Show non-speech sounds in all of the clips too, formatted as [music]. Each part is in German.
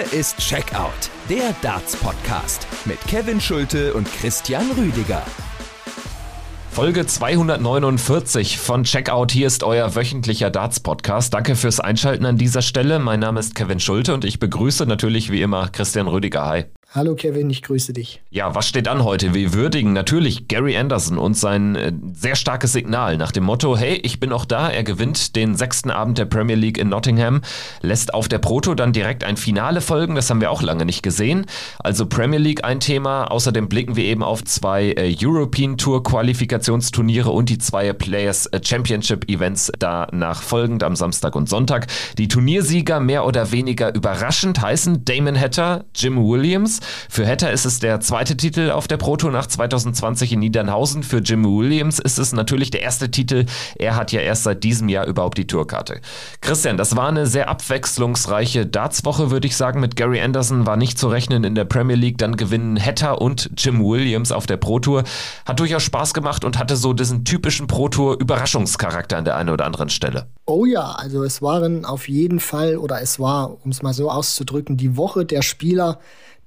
Hier ist Checkout, der Darts-Podcast mit Kevin Schulte und Christian Rüdiger. Folge 249 von Checkout. Hier ist euer wöchentlicher Darts-Podcast. Danke fürs Einschalten an dieser Stelle. Mein Name ist Kevin Schulte und ich begrüße natürlich wie immer Christian Rüdiger. Hi. Hallo Kevin, ich grüße dich. Ja, was steht an heute? Wir würdigen natürlich Gary Anderson und sein äh, sehr starkes Signal nach dem Motto, hey, ich bin auch da. Er gewinnt den sechsten Abend der Premier League in Nottingham, lässt auf der Proto dann direkt ein Finale folgen. Das haben wir auch lange nicht gesehen. Also Premier League ein Thema. Außerdem blicken wir eben auf zwei äh, European Tour Qualifikationsturniere und die zwei Players äh, Championship Events danach folgend am Samstag und Sonntag. Die Turniersieger mehr oder weniger überraschend heißen Damon Hatter, Jim Williams, für Hatter ist es der zweite Titel auf der Pro Tour nach 2020 in Niedernhausen. Für Jim Williams ist es natürlich der erste Titel. Er hat ja erst seit diesem Jahr überhaupt die Tourkarte. Christian, das war eine sehr abwechslungsreiche Dartswoche, würde ich sagen. Mit Gary Anderson war nicht zu rechnen in der Premier League. Dann gewinnen Hatter und Jim Williams auf der Pro Tour. Hat durchaus Spaß gemacht und hatte so diesen typischen Pro Tour Überraschungscharakter an der einen oder anderen Stelle. Oh ja, also es waren auf jeden Fall, oder es war, um es mal so auszudrücken, die Woche der Spieler,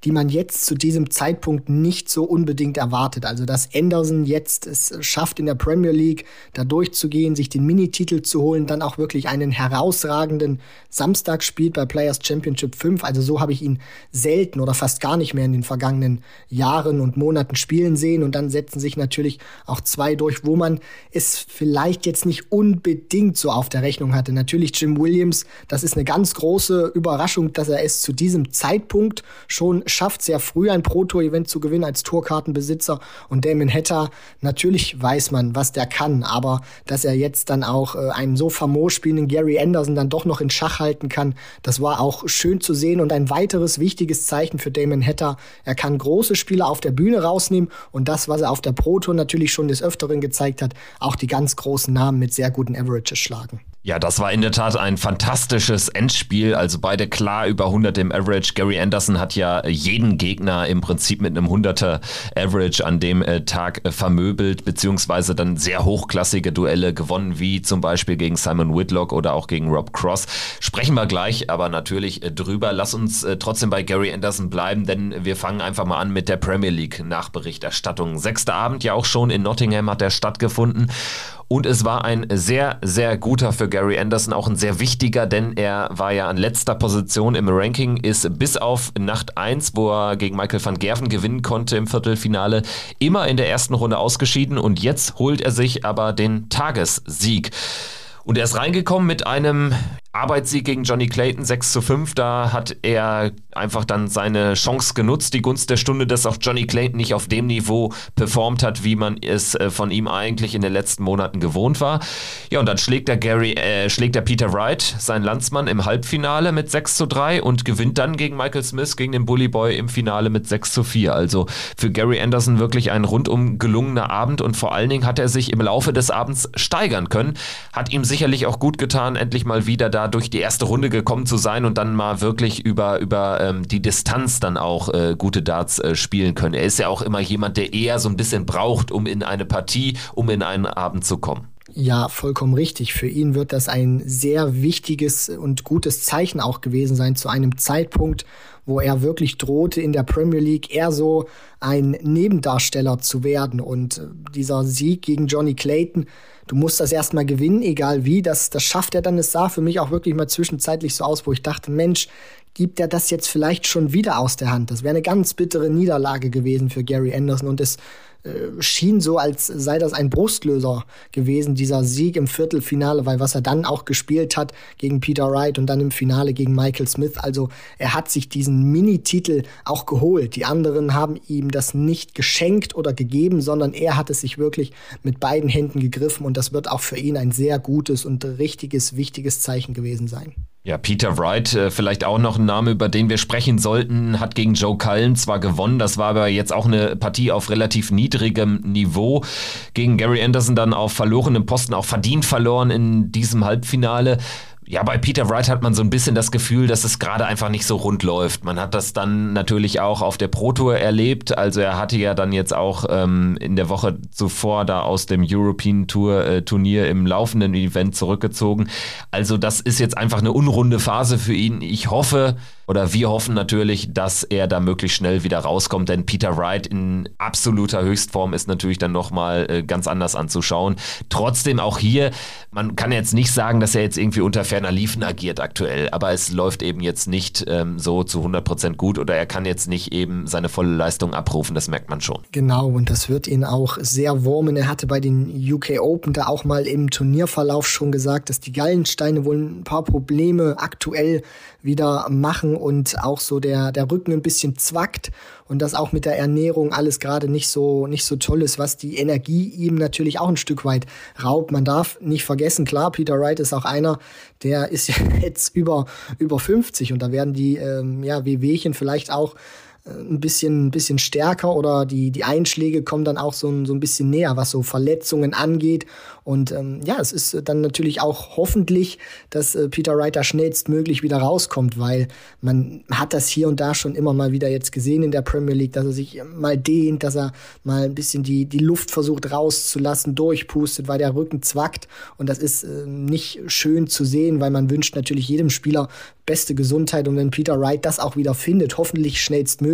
die man jetzt zu diesem Zeitpunkt nicht so unbedingt erwartet. Also dass Anderson jetzt es schafft, in der Premier League da durchzugehen, sich den Minititel zu holen, dann auch wirklich einen herausragenden Samstag spielt bei Players Championship 5. Also so habe ich ihn selten oder fast gar nicht mehr in den vergangenen Jahren und Monaten spielen sehen. Und dann setzen sich natürlich auch zwei durch, wo man es vielleicht jetzt nicht unbedingt so auf der Rechnung hatte. Natürlich Jim Williams, das ist eine ganz große Überraschung, dass er es zu diesem Zeitpunkt schon schafft, sehr früh ein Pro-Tour-Event zu gewinnen als Tourkartenbesitzer. Und Damon Hatter, natürlich weiß man, was der kann, aber dass er jetzt dann auch äh, einen so famos spielenden Gary Anderson dann doch noch in Schach halten kann, das war auch schön zu sehen und ein weiteres wichtiges Zeichen für Damon Hatter. Er kann große Spieler auf der Bühne rausnehmen und das, was er auf der Pro-Tour natürlich schon des Öfteren gezeigt hat, auch die ganz großen Namen mit sehr guten Averages schlagen. Ja, das war in der Tat ein fantastisches Endspiel. Also beide klar über 100 im Average. Gary Anderson hat ja jeden Gegner im Prinzip mit einem 100er Average an dem äh, Tag äh, vermöbelt, beziehungsweise dann sehr hochklassige Duelle gewonnen, wie zum Beispiel gegen Simon Whitlock oder auch gegen Rob Cross. Sprechen wir gleich aber natürlich äh, drüber. Lass uns trotzdem bei Gary Anderson bleiben, denn wir fangen einfach mal an mit der Premier League Nachberichterstattung. Sechster Abend ja auch schon in Nottingham hat er stattgefunden. Und es war ein sehr, sehr guter für Gary Anderson, auch ein sehr wichtiger, denn er war ja an letzter Position im Ranking, ist bis auf Nacht 1, wo er gegen Michael van Gerven gewinnen konnte im Viertelfinale, immer in der ersten Runde ausgeschieden und jetzt holt er sich aber den Tagessieg. Und er ist reingekommen mit einem Arbeitssieg gegen Johnny Clayton 6 zu 5. Da hat er einfach dann seine Chance genutzt, die Gunst der Stunde, dass auch Johnny Clayton nicht auf dem Niveau performt hat, wie man es äh, von ihm eigentlich in den letzten Monaten gewohnt war. Ja, und dann schlägt der Gary, äh, schlägt der Peter Wright, sein Landsmann, im Halbfinale mit 6 zu 3 und gewinnt dann gegen Michael Smith, gegen den Bully Boy im Finale mit 6 zu 4. Also für Gary Anderson wirklich ein rundum gelungener Abend und vor allen Dingen hat er sich im Laufe des Abends steigern können. Hat ihm sicherlich auch gut getan, endlich mal wieder da durch die erste Runde gekommen zu sein und dann mal wirklich über, über ähm, die Distanz dann auch äh, gute Darts äh, spielen können. Er ist ja auch immer jemand, der eher so ein bisschen braucht, um in eine Partie, um in einen Abend zu kommen. Ja, vollkommen richtig. Für ihn wird das ein sehr wichtiges und gutes Zeichen auch gewesen sein zu einem Zeitpunkt, wo er wirklich drohte, in der Premier League eher so ein Nebendarsteller zu werden. Und äh, dieser Sieg gegen Johnny Clayton, du musst das erstmal gewinnen, egal wie, das, das schafft er dann. Es sah für mich auch wirklich mal zwischenzeitlich so aus, wo ich dachte, Mensch, gibt er das jetzt vielleicht schon wieder aus der Hand? Das wäre eine ganz bittere Niederlage gewesen für Gary Anderson und es äh, schien so, als sei das ein Brustlöser gewesen, dieser Sieg im Viertelfinale, weil was er dann auch gespielt hat gegen Peter Wright und dann im Finale gegen Michael Smith, also er hat sich diesen Mini-Titel auch geholt. Die anderen haben ihm das nicht geschenkt oder gegeben, sondern er hat es sich wirklich mit beiden Händen gegriffen und das wird auch für ihn ein sehr gutes und richtiges, wichtiges Zeichen gewesen sein. Ja, Peter Wright, äh, vielleicht auch noch ein Name, über den wir sprechen sollten, hat gegen Joe Cullen zwar gewonnen, das war aber jetzt auch eine Partie auf relativ niedrigem Niveau. Gegen Gary Anderson dann auf verlorenem Posten auch verdient verloren in diesem Halbfinale ja, bei Peter Wright hat man so ein bisschen das Gefühl, dass es gerade einfach nicht so rund läuft. Man hat das dann natürlich auch auf der Pro Tour erlebt. Also er hatte ja dann jetzt auch ähm, in der Woche zuvor da aus dem European Tour äh, Turnier im laufenden Event zurückgezogen. Also das ist jetzt einfach eine unrunde Phase für ihn. Ich hoffe, oder wir hoffen natürlich, dass er da möglichst schnell wieder rauskommt, denn Peter Wright in absoluter Höchstform ist natürlich dann nochmal äh, ganz anders anzuschauen. Trotzdem auch hier, man kann jetzt nicht sagen, dass er jetzt irgendwie unter ferner Liefen agiert aktuell, aber es läuft eben jetzt nicht ähm, so zu 100% gut oder er kann jetzt nicht eben seine volle Leistung abrufen, das merkt man schon. Genau, und das wird ihn auch sehr wurmen. Er hatte bei den UK Open da auch mal im Turnierverlauf schon gesagt, dass die Gallensteine wohl ein paar Probleme aktuell wieder machen und auch so der, der Rücken ein bisschen zwackt und das auch mit der Ernährung alles gerade nicht so, nicht so toll ist, was die Energie ihm natürlich auch ein Stück weit raubt. Man darf nicht vergessen, klar, Peter Wright ist auch einer, der ist [laughs] jetzt über, über 50 und da werden die ähm, ja, Wehwehchen vielleicht auch ein bisschen, ein bisschen stärker oder die, die Einschläge kommen dann auch so ein, so ein bisschen näher, was so Verletzungen angeht. Und ähm, ja, es ist dann natürlich auch hoffentlich, dass äh, Peter Wright schnellstmöglich wieder rauskommt, weil man hat das hier und da schon immer mal wieder jetzt gesehen in der Premier League, dass er sich mal dehnt, dass er mal ein bisschen die, die Luft versucht rauszulassen, durchpustet, weil der Rücken zwackt. Und das ist äh, nicht schön zu sehen, weil man wünscht natürlich jedem Spieler beste Gesundheit. Und wenn Peter Wright das auch wieder findet, hoffentlich schnellstmöglich,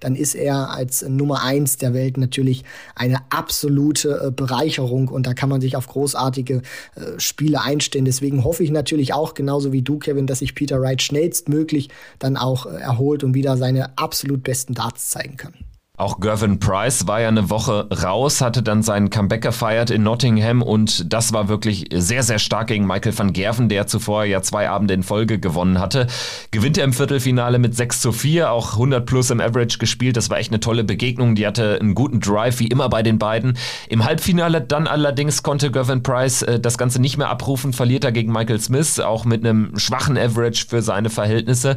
dann ist er als Nummer eins der Welt natürlich eine absolute äh, Bereicherung. Und da kann man sich auf großartige äh, Spiele einstellen. Deswegen hoffe ich natürlich auch, genauso wie du, Kevin, dass sich Peter Wright schnellstmöglich dann auch äh, erholt und wieder seine absolut besten Darts zeigen kann. Auch Gervin Price war ja eine Woche raus, hatte dann seinen Comeback gefeiert in Nottingham und das war wirklich sehr, sehr stark gegen Michael van Gerven, der zuvor ja zwei Abende in Folge gewonnen hatte. Gewinnt er im Viertelfinale mit 6 zu 4, auch 100 plus im Average gespielt. Das war echt eine tolle Begegnung. Die hatte einen guten Drive, wie immer bei den beiden. Im Halbfinale dann allerdings konnte Gervin Price äh, das Ganze nicht mehr abrufen, verliert er gegen Michael Smith, auch mit einem schwachen Average für seine Verhältnisse.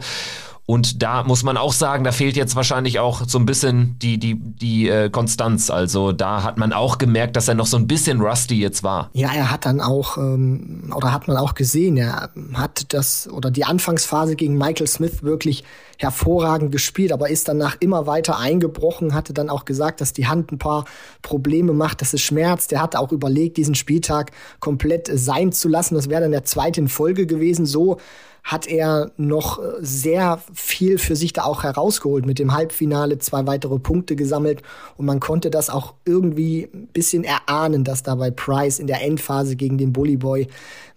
Und da muss man auch sagen, da fehlt jetzt wahrscheinlich auch so ein bisschen die, die, die äh, Konstanz. Also da hat man auch gemerkt, dass er noch so ein bisschen rusty jetzt war. Ja, er hat dann auch, ähm, oder hat man auch gesehen, er hat das, oder die Anfangsphase gegen Michael Smith wirklich hervorragend gespielt, aber ist danach immer weiter eingebrochen, hatte dann auch gesagt, dass die Hand ein paar Probleme macht, dass es schmerzt. Er hat auch überlegt, diesen Spieltag komplett sein zu lassen. Das wäre dann der zweite in Folge gewesen. So hat er noch äh, sehr viel für sich da auch herausgeholt mit dem Halbfinale, zwei weitere Punkte gesammelt und man konnte das auch irgendwie ein bisschen erahnen, dass da bei Price in der Endphase gegen den Bully Boy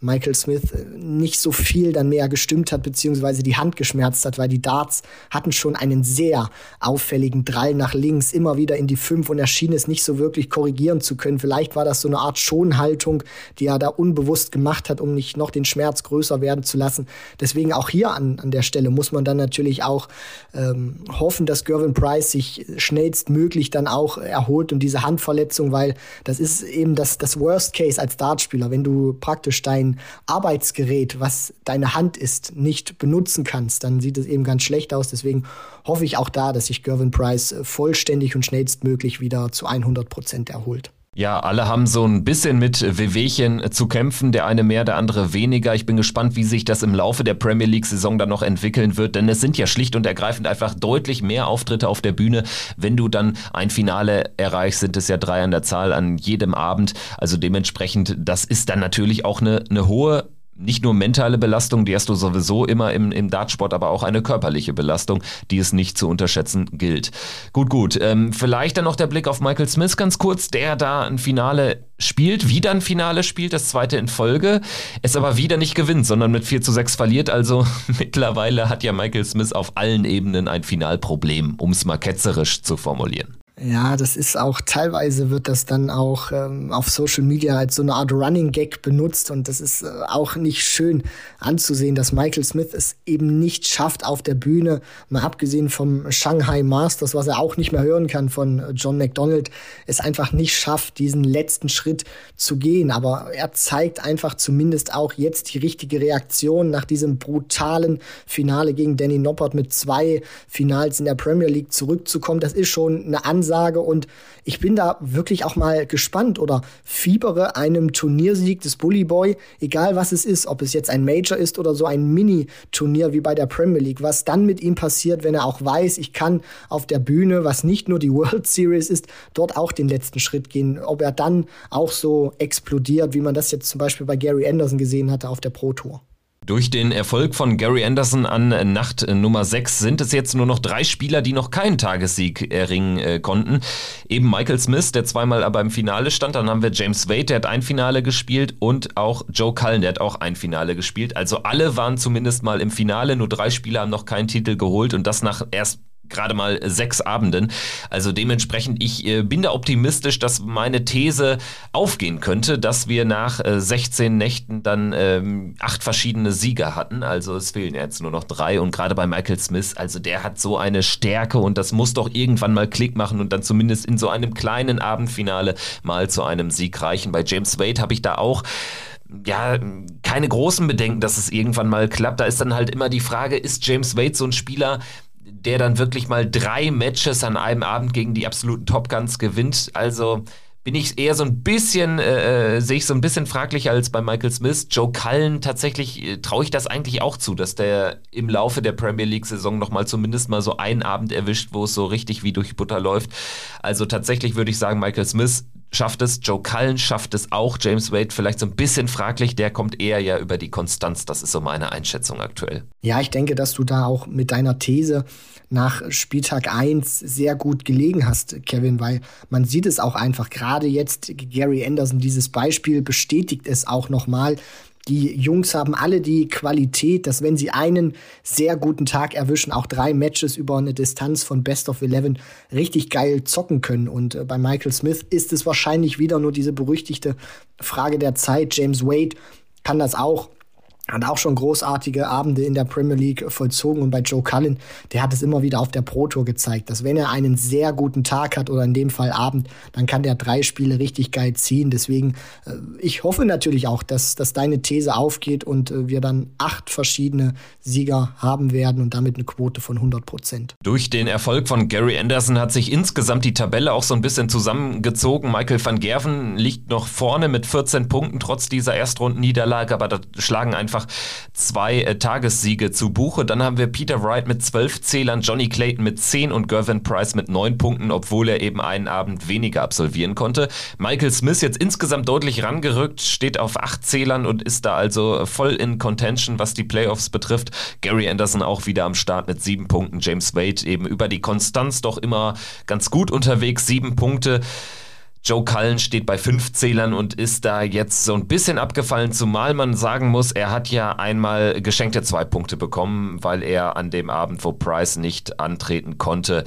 Michael Smith äh, nicht so viel dann mehr gestimmt hat, beziehungsweise die Hand geschmerzt hat, weil die Darts hatten schon einen sehr auffälligen Drall nach links, immer wieder in die Fünf und er schien es nicht so wirklich korrigieren zu können. Vielleicht war das so eine Art Schonhaltung, die er da unbewusst gemacht hat, um nicht noch den Schmerz größer werden zu lassen. Deswegen auch hier an, an der Stelle muss man dann natürlich auch ähm, hoffen, dass Gervin Price sich schnellstmöglich dann auch erholt und diese Handverletzung, weil das ist eben das, das Worst Case als Dartspieler, wenn du praktisch dein Arbeitsgerät, was deine Hand ist, nicht benutzen kannst, dann sieht es eben ganz schlecht aus. Deswegen hoffe ich auch da, dass sich Gervin Price vollständig und schnellstmöglich wieder zu 100 Prozent erholt. Ja, alle haben so ein bisschen mit Wehwehchen zu kämpfen, der eine mehr, der andere weniger. Ich bin gespannt, wie sich das im Laufe der Premier League-Saison dann noch entwickeln wird, denn es sind ja schlicht und ergreifend einfach deutlich mehr Auftritte auf der Bühne. Wenn du dann ein Finale erreichst, sind es ja drei an der Zahl an jedem Abend. Also dementsprechend, das ist dann natürlich auch eine, eine hohe nicht nur mentale Belastung, die hast du sowieso immer im, im Dartsport, aber auch eine körperliche Belastung, die es nicht zu unterschätzen gilt. Gut, gut. Ähm, vielleicht dann noch der Blick auf Michael Smith ganz kurz, der da ein Finale spielt, wieder ein Finale spielt, das zweite in Folge, es aber wieder nicht gewinnt, sondern mit 4 zu 6 verliert. Also [laughs] mittlerweile hat ja Michael Smith auf allen Ebenen ein Finalproblem, um es mal ketzerisch zu formulieren. Ja, das ist auch teilweise wird das dann auch ähm, auf Social Media als so eine Art Running Gag benutzt und das ist äh, auch nicht schön anzusehen, dass Michael Smith es eben nicht schafft auf der Bühne, mal abgesehen vom Shanghai Masters, was er auch nicht mehr hören kann von äh, John McDonald, es einfach nicht schafft, diesen letzten Schritt zu gehen. Aber er zeigt einfach zumindest auch jetzt die richtige Reaktion nach diesem brutalen Finale gegen Danny Noppert mit zwei Finals in der Premier League zurückzukommen. Das ist schon eine Ansage und ich bin da wirklich auch mal gespannt oder fiebere einem Turniersieg des Bully Boy, egal was es ist, ob es jetzt ein Major ist oder so ein Mini-Turnier wie bei der Premier League, was dann mit ihm passiert, wenn er auch weiß, ich kann auf der Bühne, was nicht nur die [laughs] World Series ist, dort auch den letzten Schritt gehen, ob er dann auch so explodiert, wie man das jetzt zum Beispiel bei Gary Anderson gesehen hatte auf der Pro Tour. Durch den Erfolg von Gary Anderson an Nacht Nummer 6 sind es jetzt nur noch drei Spieler, die noch keinen Tagessieg erringen äh, konnten. Eben Michael Smith, der zweimal aber im Finale stand. Dann haben wir James Wade, der hat ein Finale gespielt. Und auch Joe Cullen, der hat auch ein Finale gespielt. Also alle waren zumindest mal im Finale. Nur drei Spieler haben noch keinen Titel geholt. Und das nach erst gerade mal sechs Abenden. Also dementsprechend, ich äh, bin da optimistisch, dass meine These aufgehen könnte, dass wir nach äh, 16 Nächten dann ähm, acht verschiedene Sieger hatten. Also es fehlen jetzt nur noch drei und gerade bei Michael Smith, also der hat so eine Stärke und das muss doch irgendwann mal Klick machen und dann zumindest in so einem kleinen Abendfinale mal zu einem Sieg reichen. Bei James Wade habe ich da auch ja, keine großen Bedenken, dass es irgendwann mal klappt. Da ist dann halt immer die Frage, ist James Wade so ein Spieler, der dann wirklich mal drei Matches an einem Abend gegen die absoluten Top Guns gewinnt. Also bin ich eher so ein bisschen, äh, äh sehe ich so ein bisschen fraglich als bei Michael Smith. Joe Cullen, tatsächlich äh, traue ich das eigentlich auch zu, dass der im Laufe der Premier League-Saison nochmal zumindest mal so einen Abend erwischt, wo es so richtig wie durch Butter läuft. Also tatsächlich würde ich sagen, Michael Smith schafft es, Joe Cullen schafft es auch, James Wade vielleicht so ein bisschen fraglich, der kommt eher ja über die Konstanz, das ist so meine Einschätzung aktuell. Ja, ich denke, dass du da auch mit deiner These nach Spieltag 1 sehr gut gelegen hast, Kevin, weil man sieht es auch einfach, gerade jetzt Gary Anderson, dieses Beispiel bestätigt es auch nochmal, die Jungs haben alle die Qualität, dass wenn sie einen sehr guten Tag erwischen, auch drei Matches über eine Distanz von Best of Eleven richtig geil zocken können. Und äh, bei Michael Smith ist es wahrscheinlich wieder nur diese berüchtigte Frage der Zeit. James Wade kann das auch hat auch schon großartige Abende in der Premier League vollzogen und bei Joe Cullen, der hat es immer wieder auf der Pro Tour gezeigt, dass wenn er einen sehr guten Tag hat oder in dem Fall Abend, dann kann der drei Spiele richtig geil ziehen. Deswegen, äh, ich hoffe natürlich auch, dass, dass deine These aufgeht und äh, wir dann acht verschiedene Sieger haben werden und damit eine Quote von 100 Prozent. Durch den Erfolg von Gary Anderson hat sich insgesamt die Tabelle auch so ein bisschen zusammengezogen. Michael van Gerven liegt noch vorne mit 14 Punkten trotz dieser Erstrundenniederlage, aber da schlagen einfach einfach zwei äh, Tagessiege zu Buche. Dann haben wir Peter Wright mit zwölf Zählern, Johnny Clayton mit zehn und Gervin Price mit neun Punkten, obwohl er eben einen Abend weniger absolvieren konnte. Michael Smith jetzt insgesamt deutlich rangerückt, steht auf acht Zählern und ist da also voll in Contention, was die Playoffs betrifft. Gary Anderson auch wieder am Start mit sieben Punkten. James Wade eben über die Konstanz doch immer ganz gut unterwegs, sieben Punkte. Joe Cullen steht bei fünf Zählern und ist da jetzt so ein bisschen abgefallen, zumal man sagen muss, er hat ja einmal geschenkte zwei Punkte bekommen, weil er an dem Abend, wo Price nicht antreten konnte,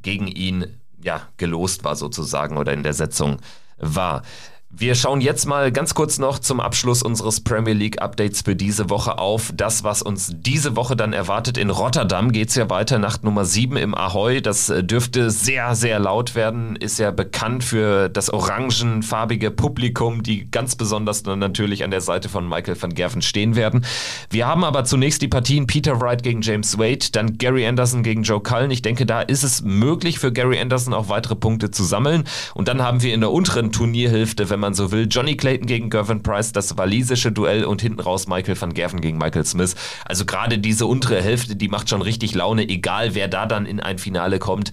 gegen ihn ja gelost war sozusagen oder in der Setzung war. Wir schauen jetzt mal ganz kurz noch zum Abschluss unseres Premier League Updates für diese Woche auf das, was uns diese Woche dann erwartet. In Rotterdam geht es ja weiter, Nacht Nummer 7 im Ahoy. Das äh, dürfte sehr, sehr laut werden. Ist ja bekannt für das orangenfarbige Publikum, die ganz besonders dann natürlich an der Seite von Michael van Gerven stehen werden. Wir haben aber zunächst die Partien Peter Wright gegen James Wade, dann Gary Anderson gegen Joe Cullen. Ich denke, da ist es möglich für Gary Anderson auch weitere Punkte zu sammeln. Und dann haben wir in der unteren Turnierhälfte, wenn man so will. Johnny Clayton gegen Gervin Price, das walisische Duell und hinten raus Michael van Gerven gegen Michael Smith. Also gerade diese untere Hälfte, die macht schon richtig Laune, egal wer da dann in ein Finale kommt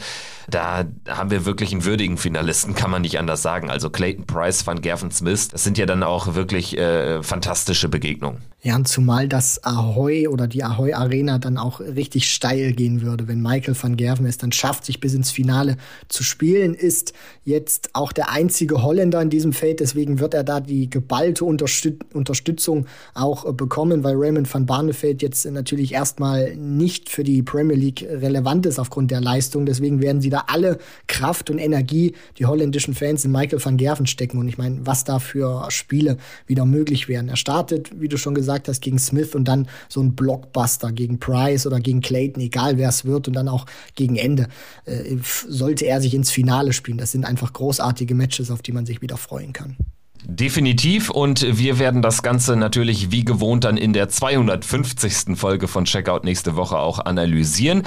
da haben wir wirklich einen würdigen Finalisten, kann man nicht anders sagen. Also Clayton Price, Van Gerven Smith, das sind ja dann auch wirklich äh, fantastische Begegnungen. Ja, und zumal das Ahoy oder die Ahoy Arena dann auch richtig steil gehen würde, wenn Michael van Gerven es dann schafft, sich bis ins Finale zu spielen, ist jetzt auch der einzige Holländer in diesem Feld, deswegen wird er da die geballte Unterstüt Unterstützung auch äh, bekommen, weil Raymond van Barneveld jetzt natürlich erstmal nicht für die Premier League relevant ist aufgrund der Leistung, deswegen werden sie da alle Kraft und Energie, die holländischen Fans in Michael van Gerven stecken. Und ich meine, was da für Spiele wieder möglich wären. Er startet, wie du schon gesagt hast, gegen Smith und dann so ein Blockbuster gegen Price oder gegen Clayton, egal wer es wird, und dann auch gegen Ende. Äh, sollte er sich ins Finale spielen. Das sind einfach großartige Matches, auf die man sich wieder freuen kann. Definitiv und wir werden das Ganze natürlich wie gewohnt dann in der 250. Folge von Checkout nächste Woche auch analysieren.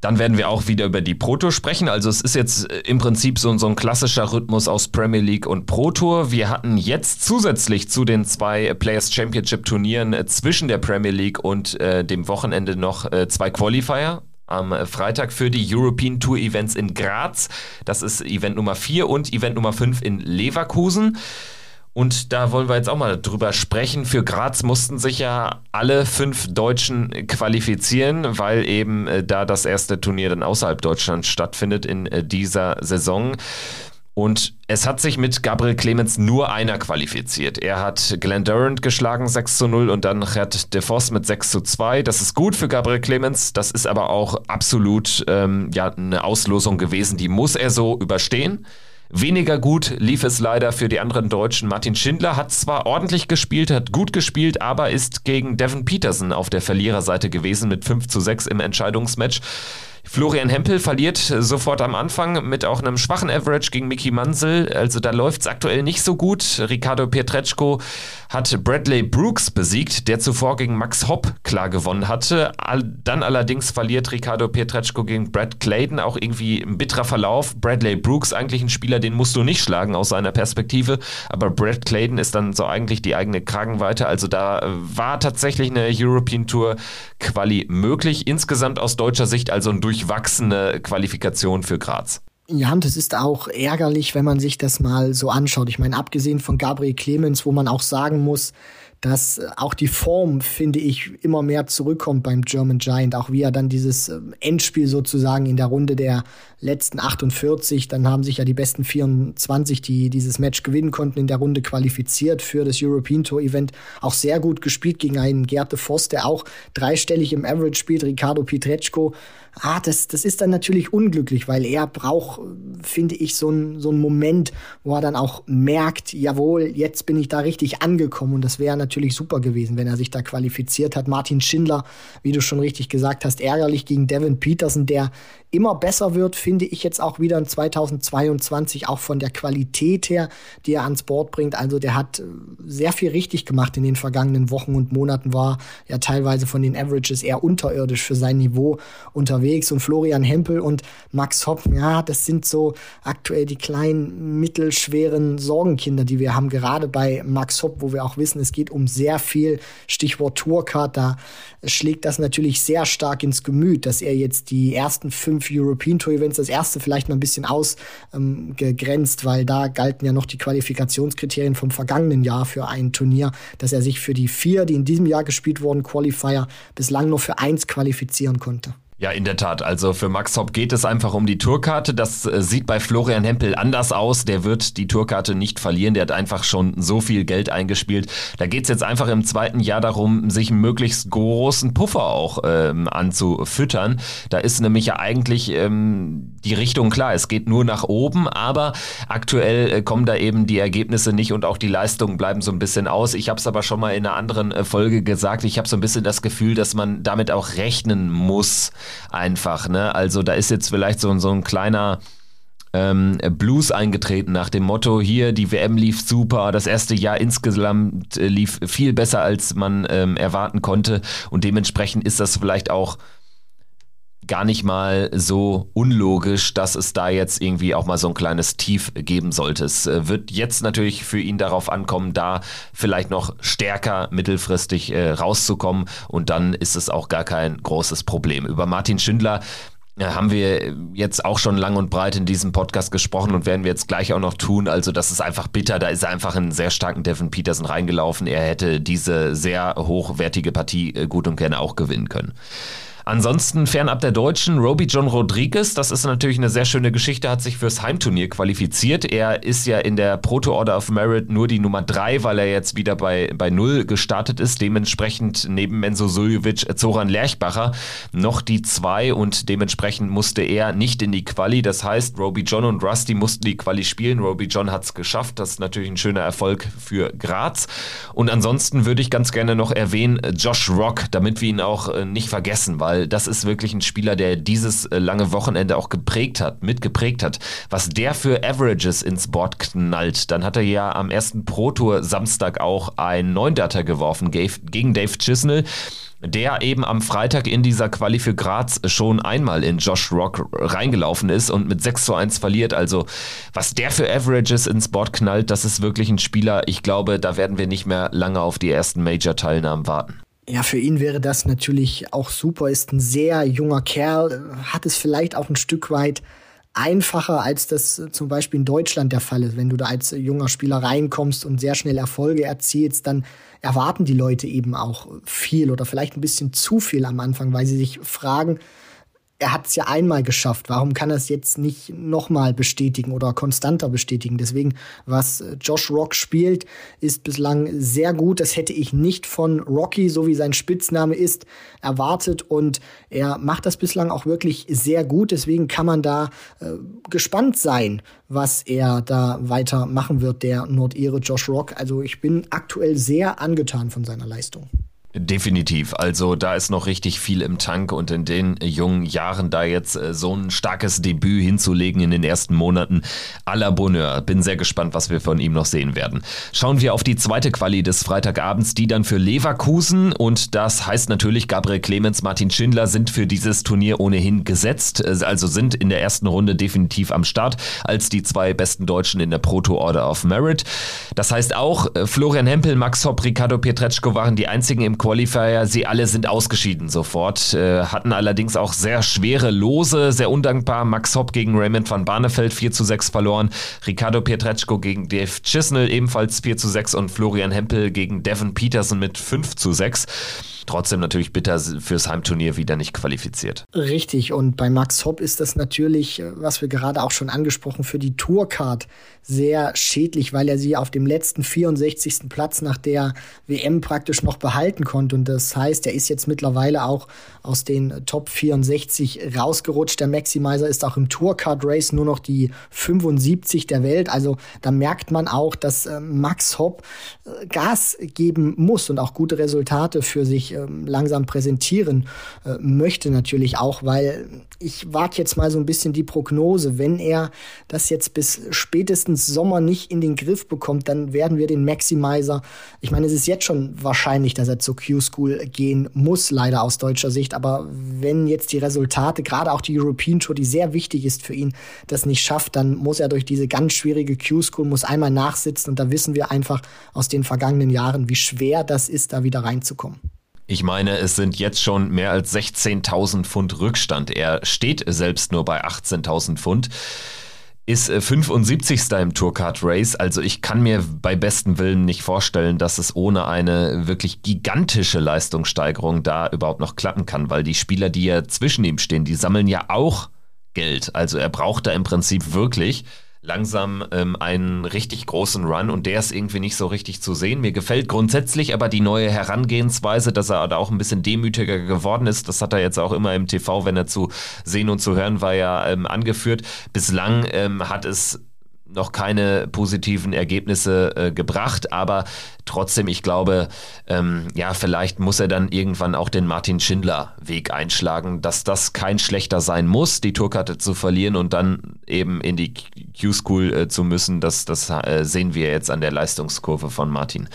Dann werden wir auch wieder über die Pro Tour sprechen. Also es ist jetzt äh, im Prinzip so, so ein klassischer Rhythmus aus Premier League und Pro Tour. Wir hatten jetzt zusätzlich zu den zwei Players Championship Turnieren äh, zwischen der Premier League und äh, dem Wochenende noch äh, zwei Qualifier am Freitag für die European Tour Events in Graz. Das ist Event Nummer 4 und Event Nummer 5 in Leverkusen. Und da wollen wir jetzt auch mal drüber sprechen. Für Graz mussten sich ja alle fünf Deutschen qualifizieren, weil eben äh, da das erste Turnier dann außerhalb Deutschlands stattfindet in äh, dieser Saison. Und es hat sich mit Gabriel Clemens nur einer qualifiziert. Er hat Glenn Durant geschlagen 6 zu 0 und dann Gerd de Vos mit 6 zu 2. Das ist gut für Gabriel Clemens. Das ist aber auch absolut ähm, ja, eine Auslosung gewesen. Die muss er so überstehen. Weniger gut lief es leider für die anderen Deutschen. Martin Schindler hat zwar ordentlich gespielt, hat gut gespielt, aber ist gegen Devin Peterson auf der Verliererseite gewesen mit 5 zu 6 im Entscheidungsmatch. Florian Hempel verliert sofort am Anfang mit auch einem schwachen Average gegen Mickey Mansell. Also da läuft es aktuell nicht so gut. Ricardo Pietreczko hat Bradley Brooks besiegt, der zuvor gegen Max Hopp klar gewonnen hatte. Dann allerdings verliert Ricardo Pietreczko gegen Brad Clayton. Auch irgendwie ein bitterer Verlauf. Bradley Brooks eigentlich ein Spieler, den musst du nicht schlagen aus seiner Perspektive. Aber Brad Clayton ist dann so eigentlich die eigene Kragenweite. Also da war tatsächlich eine European Tour Quali möglich. Insgesamt aus deutscher Sicht also ein durchwachsene Qualifikation für Graz. Ja, und es ist auch ärgerlich, wenn man sich das mal so anschaut. Ich meine, abgesehen von Gabriel Clemens, wo man auch sagen muss, dass äh, auch die Form, finde ich, immer mehr zurückkommt beim German Giant. Auch wie er dann dieses ähm, Endspiel sozusagen in der Runde der letzten 48, dann haben sich ja die besten 24, die dieses Match gewinnen konnten, in der Runde qualifiziert für das European Tour Event. Auch sehr gut gespielt gegen einen Gerte Voss, der auch dreistellig im Average spielt, Ricardo Pietreczko ah, das, das ist dann natürlich unglücklich, weil er braucht, finde ich, so einen so einen Moment, wo er dann auch merkt, jawohl, jetzt bin ich da richtig angekommen. Und das wäre natürlich super gewesen, wenn er sich da qualifiziert hat. Martin Schindler, wie du schon richtig gesagt hast, ärgerlich gegen Devin Peterson, der immer besser wird, finde ich jetzt auch wieder in 2022, auch von der Qualität her, die er ans Board bringt. Also der hat äh, sehr viel richtig gemacht in den vergangenen Wochen und Monaten, war ja teilweise von den Averages eher unterirdisch für sein Niveau unterwegs. Und Florian Hempel und Max Hopp, ja, das sind so aktuell die kleinen, mittelschweren Sorgenkinder, die wir haben, gerade bei Max Hopp, wo wir auch wissen, es geht um sehr viel, Stichwort Tourcard, da schlägt das natürlich sehr stark ins Gemüt, dass er jetzt die ersten fünf European Tour Events das erste vielleicht mal ein bisschen ausgegrenzt, ähm, weil da galten ja noch die Qualifikationskriterien vom vergangenen Jahr für ein Turnier, dass er sich für die vier, die in diesem Jahr gespielt wurden, Qualifier bislang nur für eins qualifizieren konnte. Ja, in der Tat. Also für Max Hopp geht es einfach um die Tourkarte. Das äh, sieht bei Florian Hempel anders aus. Der wird die Tourkarte nicht verlieren. Der hat einfach schon so viel Geld eingespielt. Da geht es jetzt einfach im zweiten Jahr darum, sich möglichst großen Puffer auch ähm, anzufüttern. Da ist nämlich ja eigentlich ähm, die Richtung klar. Es geht nur nach oben, aber aktuell äh, kommen da eben die Ergebnisse nicht und auch die Leistungen bleiben so ein bisschen aus. Ich habe es aber schon mal in einer anderen äh, Folge gesagt. Ich habe so ein bisschen das Gefühl, dass man damit auch rechnen muss einfach. Ne? Also da ist jetzt vielleicht so, so ein kleiner ähm, Blues eingetreten nach dem Motto, hier, die WM lief super, das erste Jahr insgesamt äh, lief viel besser, als man ähm, erwarten konnte und dementsprechend ist das vielleicht auch gar nicht mal so unlogisch, dass es da jetzt irgendwie auch mal so ein kleines Tief geben sollte. Es äh, wird jetzt natürlich für ihn darauf ankommen, da vielleicht noch stärker mittelfristig äh, rauszukommen und dann ist es auch gar kein großes Problem. Über Martin Schindler ja, haben wir jetzt auch schon lang und breit in diesem Podcast gesprochen und werden wir jetzt gleich auch noch tun. Also das ist einfach bitter. Da ist er einfach einen sehr starken Devin Peterson reingelaufen. Er hätte diese sehr hochwertige Partie äh, gut und gerne auch gewinnen können. Ansonsten fernab der Deutschen, Roby John Rodriguez, das ist natürlich eine sehr schöne Geschichte, hat sich fürs Heimturnier qualifiziert. Er ist ja in der Proto Order of Merit nur die Nummer drei, weil er jetzt wieder bei, bei Null gestartet ist. Dementsprechend neben Menzo Suljovic, Zoran Lerchbacher noch die zwei und dementsprechend musste er nicht in die Quali. Das heißt, Roby John und Rusty mussten die Quali spielen. Roby John hat es geschafft. Das ist natürlich ein schöner Erfolg für Graz. Und ansonsten würde ich ganz gerne noch erwähnen, Josh Rock, damit wir ihn auch äh, nicht vergessen, weil weil das ist wirklich ein Spieler, der dieses äh, lange Wochenende auch geprägt hat, mitgeprägt hat. Was der für Averages ins Board knallt, dann hat er ja am ersten Pro Tour Samstag auch ein Neundater geworfen gegen Dave Chisnell der eben am Freitag in dieser Quali für Graz schon einmal in Josh Rock reingelaufen ist und mit 6 zu 1 verliert. Also was der für Averages ins Board knallt, das ist wirklich ein Spieler. Ich glaube, da werden wir nicht mehr lange auf die ersten Major-Teilnahmen warten. Ja, für ihn wäre das natürlich auch super. Ist ein sehr junger Kerl, hat es vielleicht auch ein Stück weit einfacher, als das zum Beispiel in Deutschland der Fall ist. Wenn du da als junger Spieler reinkommst und sehr schnell Erfolge erzielst, dann erwarten die Leute eben auch viel oder vielleicht ein bisschen zu viel am Anfang, weil sie sich fragen, er hat es ja einmal geschafft. Warum kann er es jetzt nicht nochmal bestätigen oder konstanter bestätigen? Deswegen, was äh, Josh Rock spielt, ist bislang sehr gut. Das hätte ich nicht von Rocky, so wie sein Spitzname ist, erwartet. Und er macht das bislang auch wirklich sehr gut. Deswegen kann man da äh, gespannt sein, was er da weiter machen wird, der Nordire Josh Rock. Also ich bin aktuell sehr angetan von seiner Leistung. Definitiv. Also da ist noch richtig viel im Tank und in den jungen Jahren da jetzt äh, so ein starkes Debüt hinzulegen in den ersten Monaten à la Bonheur. Bin sehr gespannt, was wir von ihm noch sehen werden. Schauen wir auf die zweite Quali des Freitagabends, die dann für Leverkusen und das heißt natürlich Gabriel Clemens, Martin Schindler sind für dieses Turnier ohnehin gesetzt, äh, also sind in der ersten Runde definitiv am Start als die zwei besten Deutschen in der Proto Order of Merit. Das heißt auch äh, Florian Hempel, Max Hopp, Ricardo Pietreczko waren die einzigen im Qualifier. Sie alle sind ausgeschieden sofort, äh, hatten allerdings auch sehr schwere Lose, sehr undankbar. Max Hopp gegen Raymond van Barneveld 4 zu 6 verloren, Ricardo Pietreczko gegen Dave Chisnell ebenfalls 4 zu 6 und Florian Hempel gegen Devin Peterson mit 5 zu 6 trotzdem natürlich bitter fürs Heimturnier wieder nicht qualifiziert. Richtig, und bei Max Hopp ist das natürlich, äh, was wir gerade auch schon angesprochen, für die Tourcard sehr schädlich, weil er sie auf dem letzten 64. Platz nach der WM praktisch noch behalten konnte. Und das heißt, er ist jetzt mittlerweile auch aus den Top 64 rausgerutscht. Der Maximizer ist auch im Tourcard Race nur noch die 75 der Welt. Also da merkt man auch, dass äh, Max Hopp äh, Gas geben muss und auch gute Resultate für sich ähm, langsam präsentieren äh, möchte natürlich auch, weil ich wage jetzt mal so ein bisschen die Prognose, wenn er das jetzt bis spätestens Sommer nicht in den Griff bekommt, dann werden wir den Maximizer, ich meine, es ist jetzt schon wahrscheinlich, dass er zur Q-School gehen muss, leider aus deutscher Sicht, aber wenn jetzt die Resultate, gerade auch die European Tour, die sehr wichtig ist für ihn, das nicht schafft, dann muss er durch diese ganz schwierige Q-School, muss einmal nachsitzen. Und da wissen wir einfach aus den vergangenen Jahren, wie schwer das ist, da wieder reinzukommen. Ich meine, es sind jetzt schon mehr als 16.000 Pfund Rückstand. Er steht selbst nur bei 18.000 Pfund ist 75. Äh, im Tourcard Race. Also ich kann mir bei bestem Willen nicht vorstellen, dass es ohne eine wirklich gigantische Leistungssteigerung da überhaupt noch klappen kann, weil die Spieler, die ja zwischen ihm stehen, die sammeln ja auch Geld. Also er braucht da im Prinzip wirklich langsam ähm, einen richtig großen Run und der ist irgendwie nicht so richtig zu sehen. Mir gefällt grundsätzlich aber die neue Herangehensweise, dass er da auch ein bisschen demütiger geworden ist. Das hat er jetzt auch immer im TV, wenn er zu sehen und zu hören war, ja ähm, angeführt. Bislang ähm, hat es noch keine positiven Ergebnisse äh, gebracht, aber trotzdem, ich glaube, ähm, ja, vielleicht muss er dann irgendwann auch den Martin Schindler Weg einschlagen, dass das kein schlechter sein muss, die Tourkarte zu verlieren und dann eben in die Q-School äh, zu müssen. Das, das äh, sehen wir jetzt an der Leistungskurve von Martin.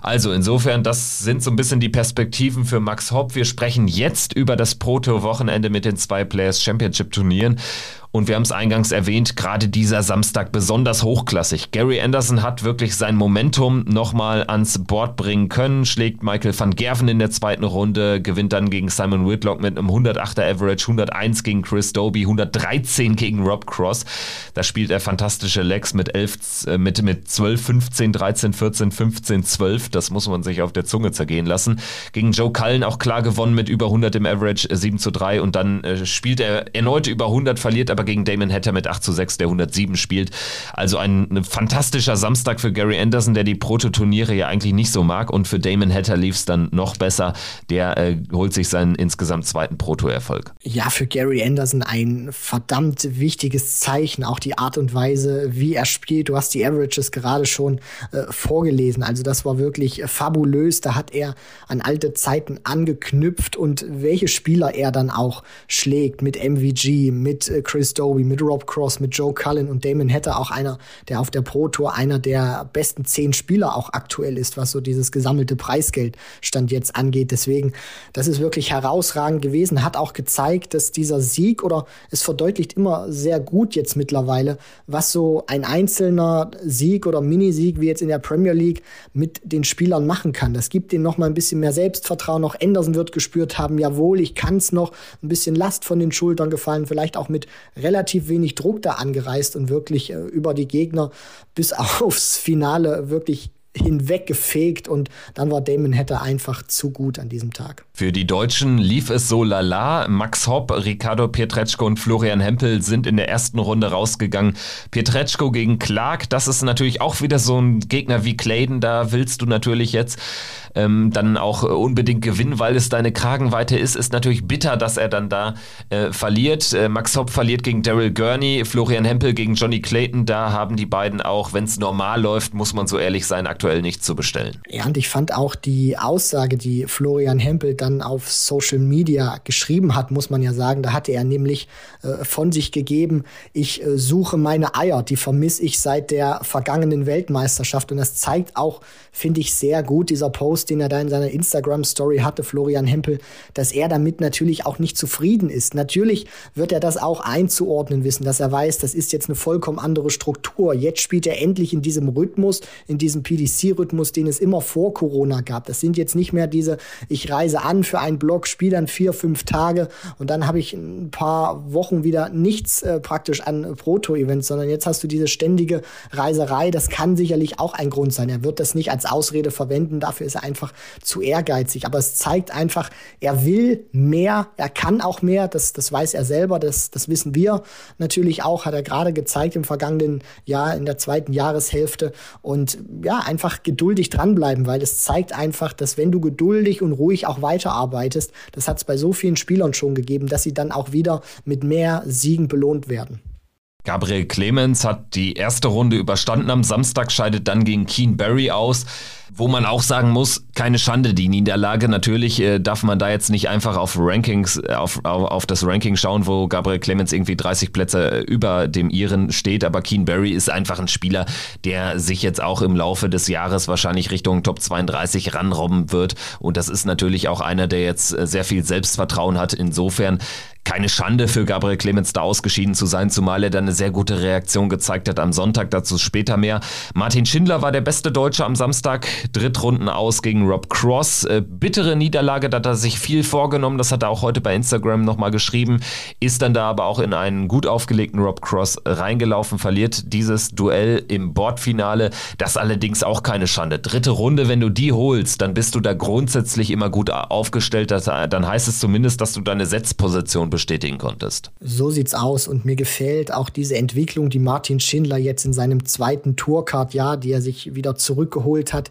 Also insofern, das sind so ein bisschen die Perspektiven für Max Hopp. Wir sprechen jetzt über das Proto-Wochenende mit den zwei Players Championship Turnieren und wir haben es eingangs erwähnt, gerade dieser Samstag besonders hochklassig. Gary Anderson hat wirklich sein Momentum nochmal ans Board bringen können, schlägt Michael van Gerven in der zweiten Runde, gewinnt dann gegen Simon Whitlock mit einem 108er Average, 101 gegen Chris Doby, 113 gegen Rob Cross. Da spielt er fantastische Legs mit 11, äh, mit, mit 12, 15, 13, 14, 15, 12. Das muss man sich auf der Zunge zergehen lassen. Gegen Joe Cullen auch klar gewonnen mit über 100 im Average, 7 zu 3 und dann äh, spielt er erneut über 100, verliert aber aber gegen Damon Hatter mit 8 zu 6, der 107 spielt. Also ein, ein fantastischer Samstag für Gary Anderson, der die Prototurniere ja eigentlich nicht so mag. Und für Damon Hatter lief es dann noch besser. Der äh, holt sich seinen insgesamt zweiten Proto-Erfolg. Ja, für Gary Anderson ein verdammt wichtiges Zeichen. Auch die Art und Weise, wie er spielt. Du hast die Averages gerade schon äh, vorgelesen. Also das war wirklich fabulös. Da hat er an alte Zeiten angeknüpft und welche Spieler er dann auch schlägt mit MVG, mit äh, Chris Doby, mit Rob Cross, mit Joe Cullen und Damon Hatter auch einer, der auf der Pro Tour einer der besten zehn Spieler auch aktuell ist, was so dieses gesammelte Preisgeld stand jetzt angeht. Deswegen, das ist wirklich herausragend gewesen, hat auch gezeigt, dass dieser Sieg oder es verdeutlicht immer sehr gut jetzt mittlerweile, was so ein einzelner Sieg oder Minisieg wie jetzt in der Premier League mit den Spielern machen kann. Das gibt denen noch mal ein bisschen mehr Selbstvertrauen. Auch Anderson wird gespürt haben, jawohl, ich kann es noch, ein bisschen Last von den Schultern gefallen, vielleicht auch mit relativ wenig Druck da angereist und wirklich äh, über die Gegner bis [laughs] aufs Finale wirklich hinweggefegt und dann war Damon Hatter einfach zu gut an diesem Tag. Für die Deutschen lief es so lala. Max Hopp, Ricardo Pietreczko und Florian Hempel sind in der ersten Runde rausgegangen. Pietreczko gegen Clark, das ist natürlich auch wieder so ein Gegner wie Clayton, da willst du natürlich jetzt ähm, dann auch unbedingt gewinnen, weil es deine Kragenweite ist. Ist natürlich bitter, dass er dann da äh, verliert. Äh, Max Hopp verliert gegen Daryl Gurney, Florian Hempel gegen Johnny Clayton. Da haben die beiden auch, wenn es normal läuft, muss man so ehrlich sein, aktuell nicht zu bestellen. Ja, und ich fand auch die Aussage, die Florian Hempel dann auf Social Media geschrieben hat, muss man ja sagen, da hatte er nämlich äh, von sich gegeben, ich äh, suche meine Eier, die vermisse ich seit der vergangenen Weltmeisterschaft. Und das zeigt auch, finde ich, sehr gut, dieser Post, den er da in seiner Instagram-Story hatte, Florian Hempel, dass er damit natürlich auch nicht zufrieden ist. Natürlich wird er das auch einzuordnen wissen, dass er weiß, das ist jetzt eine vollkommen andere Struktur. Jetzt spielt er endlich in diesem Rhythmus, in diesem PDC-Rhythmus, den es immer vor Corona gab. Das sind jetzt nicht mehr diese, ich reise an für einen Blog, spiele dann vier, fünf Tage und dann habe ich ein paar Wochen wieder nichts äh, praktisch an Proto-Events, sondern jetzt hast du diese ständige Reiserei. Das kann sicherlich auch ein Grund sein. Er wird das nicht als Ausrede verwenden. Dafür ist er einfach zu ehrgeizig. Aber es zeigt einfach, er will mehr, er kann auch mehr, das, das weiß er selber, das, das wissen wir natürlich auch, hat er gerade gezeigt im vergangenen Jahr, in der zweiten Jahreshälfte. Und ja, einfach geduldig dranbleiben, weil es zeigt einfach, dass wenn du geduldig und ruhig auch weiterarbeitest, das hat es bei so vielen Spielern schon gegeben, dass sie dann auch wieder mit mehr Siegen belohnt werden. Gabriel Clemens hat die erste Runde überstanden am Samstag, scheidet dann gegen Keen Barry aus. Wo man auch sagen muss, keine Schande die Niederlage. Natürlich äh, darf man da jetzt nicht einfach auf Rankings, äh, auf, auf, auf, das Ranking schauen, wo Gabriel Clemens irgendwie 30 Plätze äh, über dem Iren steht. Aber Keen Barry ist einfach ein Spieler, der sich jetzt auch im Laufe des Jahres wahrscheinlich Richtung Top 32 ranrobben wird. Und das ist natürlich auch einer, der jetzt äh, sehr viel Selbstvertrauen hat. Insofern keine Schande für Gabriel Clemens da ausgeschieden zu sein, zumal er dann eine sehr gute Reaktion gezeigt hat am Sonntag, dazu später mehr. Martin Schindler war der beste Deutsche am Samstag, Drittrunden aus gegen Rob Cross. Äh, bittere Niederlage, da hat er sich viel vorgenommen, das hat er auch heute bei Instagram nochmal geschrieben, ist dann da aber auch in einen gut aufgelegten Rob Cross reingelaufen, verliert dieses Duell im Bordfinale, das allerdings auch keine Schande. Dritte Runde, wenn du die holst, dann bist du da grundsätzlich immer gut aufgestellt, dann heißt es zumindest, dass du deine Setzposition bestätigen konntest. So sieht's aus und mir gefällt auch diese Entwicklung, die Martin Schindler jetzt in seinem zweiten Tourcard-Jahr, die er sich wieder zurückgeholt hat,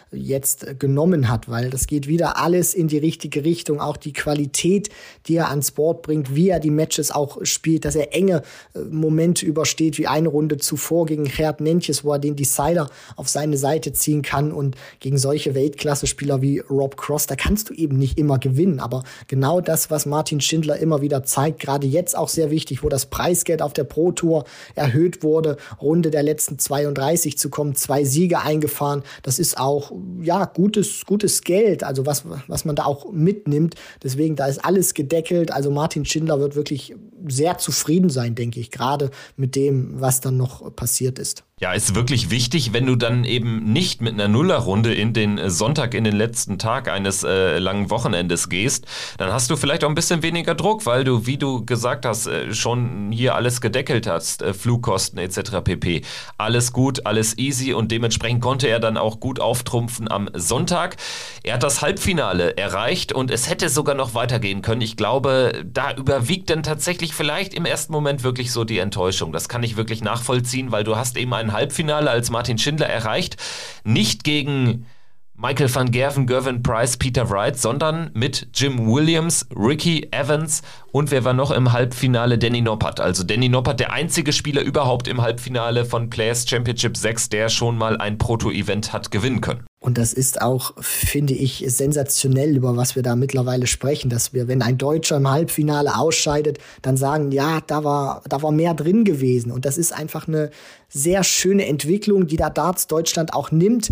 jetzt genommen hat, weil das geht wieder alles in die richtige Richtung. Auch die Qualität, die er ans Board bringt, wie er die Matches auch spielt, dass er enge äh, Momente übersteht, wie eine Runde zuvor gegen Gerd Nentjes, wo er den Decider auf seine Seite ziehen kann und gegen solche Weltklasse-Spieler wie Rob Cross, da kannst du eben nicht immer gewinnen. Aber genau das, was Martin Schindler immer wieder zeigt, gerade jetzt auch sehr wichtig, wo das Preisgeld auf der Pro Tour erhöht wurde, Runde der letzten 32 zu kommen, zwei Siege eingefahren, das ist auch ja, gutes, gutes Geld, also was, was man da auch mitnimmt. Deswegen, da ist alles gedeckelt. Also Martin Schindler wird wirklich sehr zufrieden sein, denke ich, gerade mit dem, was dann noch passiert ist. Ja, ist wirklich wichtig, wenn du dann eben nicht mit einer Nullerrunde in den äh, Sonntag, in den letzten Tag eines äh, langen Wochenendes gehst, dann hast du vielleicht auch ein bisschen weniger Druck, weil du, wie du gesagt hast, äh, schon hier alles gedeckelt hast, äh, Flugkosten etc. pp. Alles gut, alles easy und dementsprechend konnte er dann auch gut auftrumpfen am Sonntag. Er hat das Halbfinale erreicht und es hätte sogar noch weitergehen können. Ich glaube, da überwiegt dann tatsächlich vielleicht im ersten Moment wirklich so die Enttäuschung. Das kann ich wirklich nachvollziehen, weil du hast eben einen Halbfinale als Martin Schindler erreicht. Nicht gegen Michael van Gerven, Gervin Price, Peter Wright, sondern mit Jim Williams, Ricky Evans und wer war noch im Halbfinale? Danny Noppert. Also Danny Noppert, der einzige Spieler überhaupt im Halbfinale von Players Championship 6, der schon mal ein Proto-Event hat gewinnen können. Und das ist auch, finde ich, sensationell, über was wir da mittlerweile sprechen, dass wir, wenn ein Deutscher im Halbfinale ausscheidet, dann sagen, ja, da war, da war mehr drin gewesen. Und das ist einfach eine sehr schöne Entwicklung, die da Darts Deutschland auch nimmt.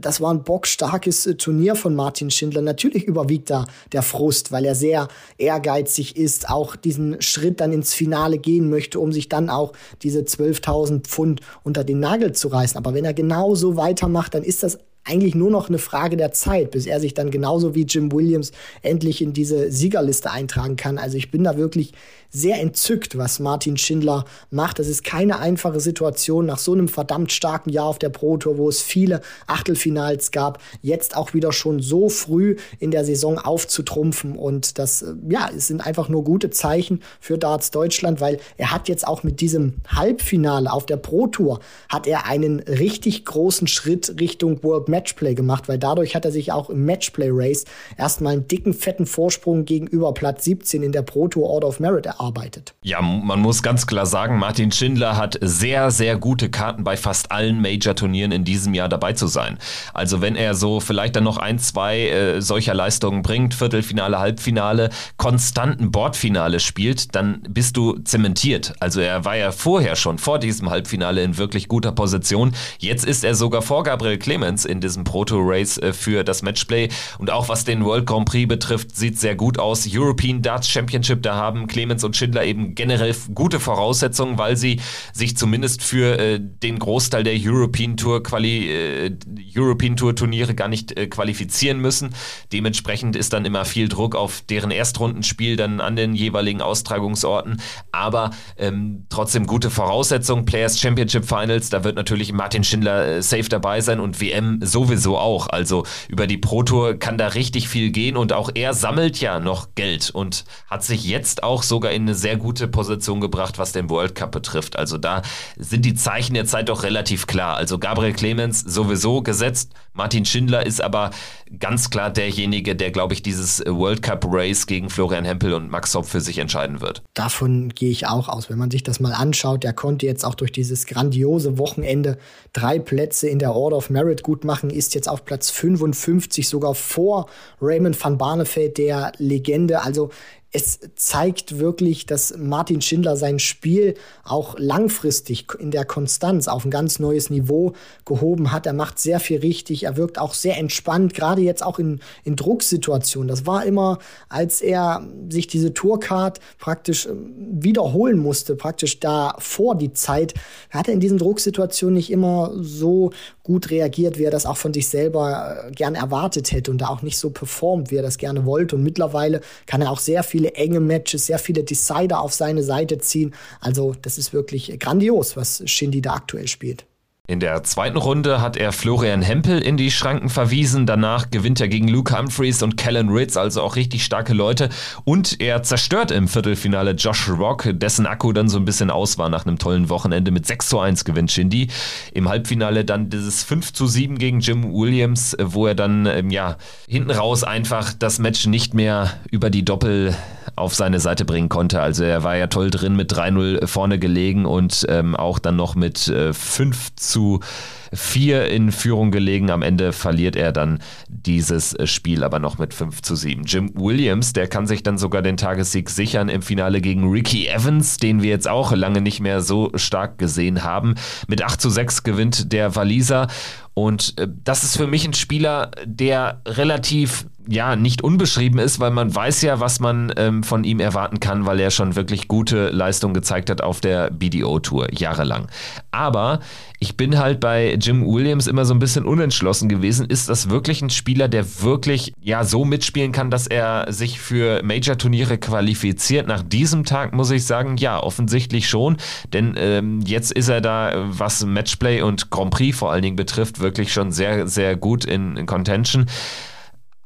Das war ein bockstarkes Turnier von Martin Schindler. Natürlich überwiegt da der Frust, weil er sehr ehrgeizig ist, auch diesen Schritt dann ins Finale gehen möchte, um sich dann auch diese 12.000 Pfund unter den Nagel zu reißen. Aber wenn er genauso weitermacht, dann ist das eigentlich nur noch eine Frage der Zeit, bis er sich dann genauso wie Jim Williams endlich in diese Siegerliste eintragen kann. Also ich bin da wirklich sehr entzückt, was Martin Schindler macht. Das ist keine einfache Situation nach so einem verdammt starken Jahr auf der Pro Tour, wo es viele Achtelfinals gab, jetzt auch wieder schon so früh in der Saison aufzutrumpfen. Und das, äh, ja, es sind einfach nur gute Zeichen für Darts Deutschland, weil er hat jetzt auch mit diesem Halbfinale auf der Pro Tour hat er einen richtig großen Schritt Richtung World Matchplay gemacht, weil dadurch hat er sich auch im Matchplay Race erstmal einen dicken, fetten Vorsprung gegenüber Platz 17 in der Pro Tour Order of Merit erarbeitet. Ja, man muss ganz klar sagen, Martin Schindler hat sehr, sehr gute Karten bei fast allen Major-Turnieren in diesem Jahr dabei zu sein. Also wenn er so vielleicht dann noch ein, zwei äh, solcher Leistungen bringt, Viertelfinale, Halbfinale, konstanten Bordfinale spielt, dann bist du zementiert. Also er war ja vorher schon vor diesem Halbfinale in wirklich guter Position. Jetzt ist er sogar vor Gabriel Clemens in diesem Proto-Race äh, für das Matchplay. Und auch was den World Grand Prix betrifft, sieht sehr gut aus. European Darts Championship, da haben Clemens und Schindler eben generell gute Voraussetzungen, weil sie sich zumindest für äh, den Großteil der European Tour Quali äh, European Tour Turniere gar nicht äh, qualifizieren müssen. Dementsprechend ist dann immer viel Druck auf deren Erstrundenspiel dann an den jeweiligen Austragungsorten. Aber ähm, trotzdem gute Voraussetzungen. Players Championship Finals, da wird natürlich Martin Schindler äh, safe dabei sein und WM sowieso auch. Also über die Pro Tour kann da richtig viel gehen und auch er sammelt ja noch Geld und hat sich jetzt auch sogar in eine sehr gute Position gebracht, was den World Cup betrifft. Also da sind die Zeichen der Zeit doch relativ klar. Also Gabriel Clemens sowieso gesetzt. Martin Schindler ist aber ganz klar derjenige, der, glaube ich, dieses World Cup Race gegen Florian Hempel und Max Hopp für sich entscheiden wird. Davon gehe ich auch aus. Wenn man sich das mal anschaut, der konnte jetzt auch durch dieses grandiose Wochenende drei Plätze in der Order of Merit gut machen, ist jetzt auf Platz 55, sogar vor Raymond van Barneveld, der Legende. Also es zeigt wirklich, dass Martin Schindler sein Spiel auch langfristig in der Konstanz auf ein ganz neues Niveau gehoben hat. Er macht sehr viel richtig. Er wirkt auch sehr entspannt, gerade jetzt auch in, in Drucksituationen. Das war immer, als er sich diese Tourcard praktisch ähm, wiederholen musste, praktisch da vor die Zeit, hat er in diesen Drucksituationen nicht immer so gut reagiert, wie er das auch von sich selber äh, gern erwartet hätte und da auch nicht so performt, wie er das gerne wollte. Und mittlerweile kann er auch sehr viele enge Matches, sehr viele Decider auf seine Seite ziehen. Also das ist wirklich grandios, was Shindy da aktuell spielt. In der zweiten Runde hat er Florian Hempel in die Schranken verwiesen. Danach gewinnt er gegen Luke Humphreys und Kellen Ritz, also auch richtig starke Leute. Und er zerstört im Viertelfinale Josh Rock, dessen Akku dann so ein bisschen aus war nach einem tollen Wochenende. Mit 6 zu 1 gewinnt Shindy. Im Halbfinale dann dieses 5 zu 7 gegen Jim Williams, wo er dann, ähm, ja, hinten raus einfach das Match nicht mehr über die Doppel auf seine Seite bringen konnte. Also er war ja toll drin mit 3-0 vorne gelegen und ähm, auch dann noch mit äh, 5 zu 4 in Führung gelegen. Am Ende verliert er dann dieses äh, Spiel aber noch mit 5 zu 7. Jim Williams, der kann sich dann sogar den Tagessieg sichern im Finale gegen Ricky Evans, den wir jetzt auch lange nicht mehr so stark gesehen haben. Mit 8 zu 6 gewinnt der Waliser und äh, das ist für mich ein Spieler, der relativ ja nicht unbeschrieben ist, weil man weiß ja, was man ähm, von ihm erwarten kann, weil er schon wirklich gute Leistung gezeigt hat auf der BDO-Tour jahrelang. Aber ich bin halt bei Jim Williams immer so ein bisschen unentschlossen gewesen. Ist das wirklich ein Spieler, der wirklich ja so mitspielen kann, dass er sich für Major-Turniere qualifiziert? Nach diesem Tag muss ich sagen, ja, offensichtlich schon. Denn ähm, jetzt ist er da, was Matchplay und Grand Prix vor allen Dingen betrifft, wirklich schon sehr, sehr gut in, in Contention.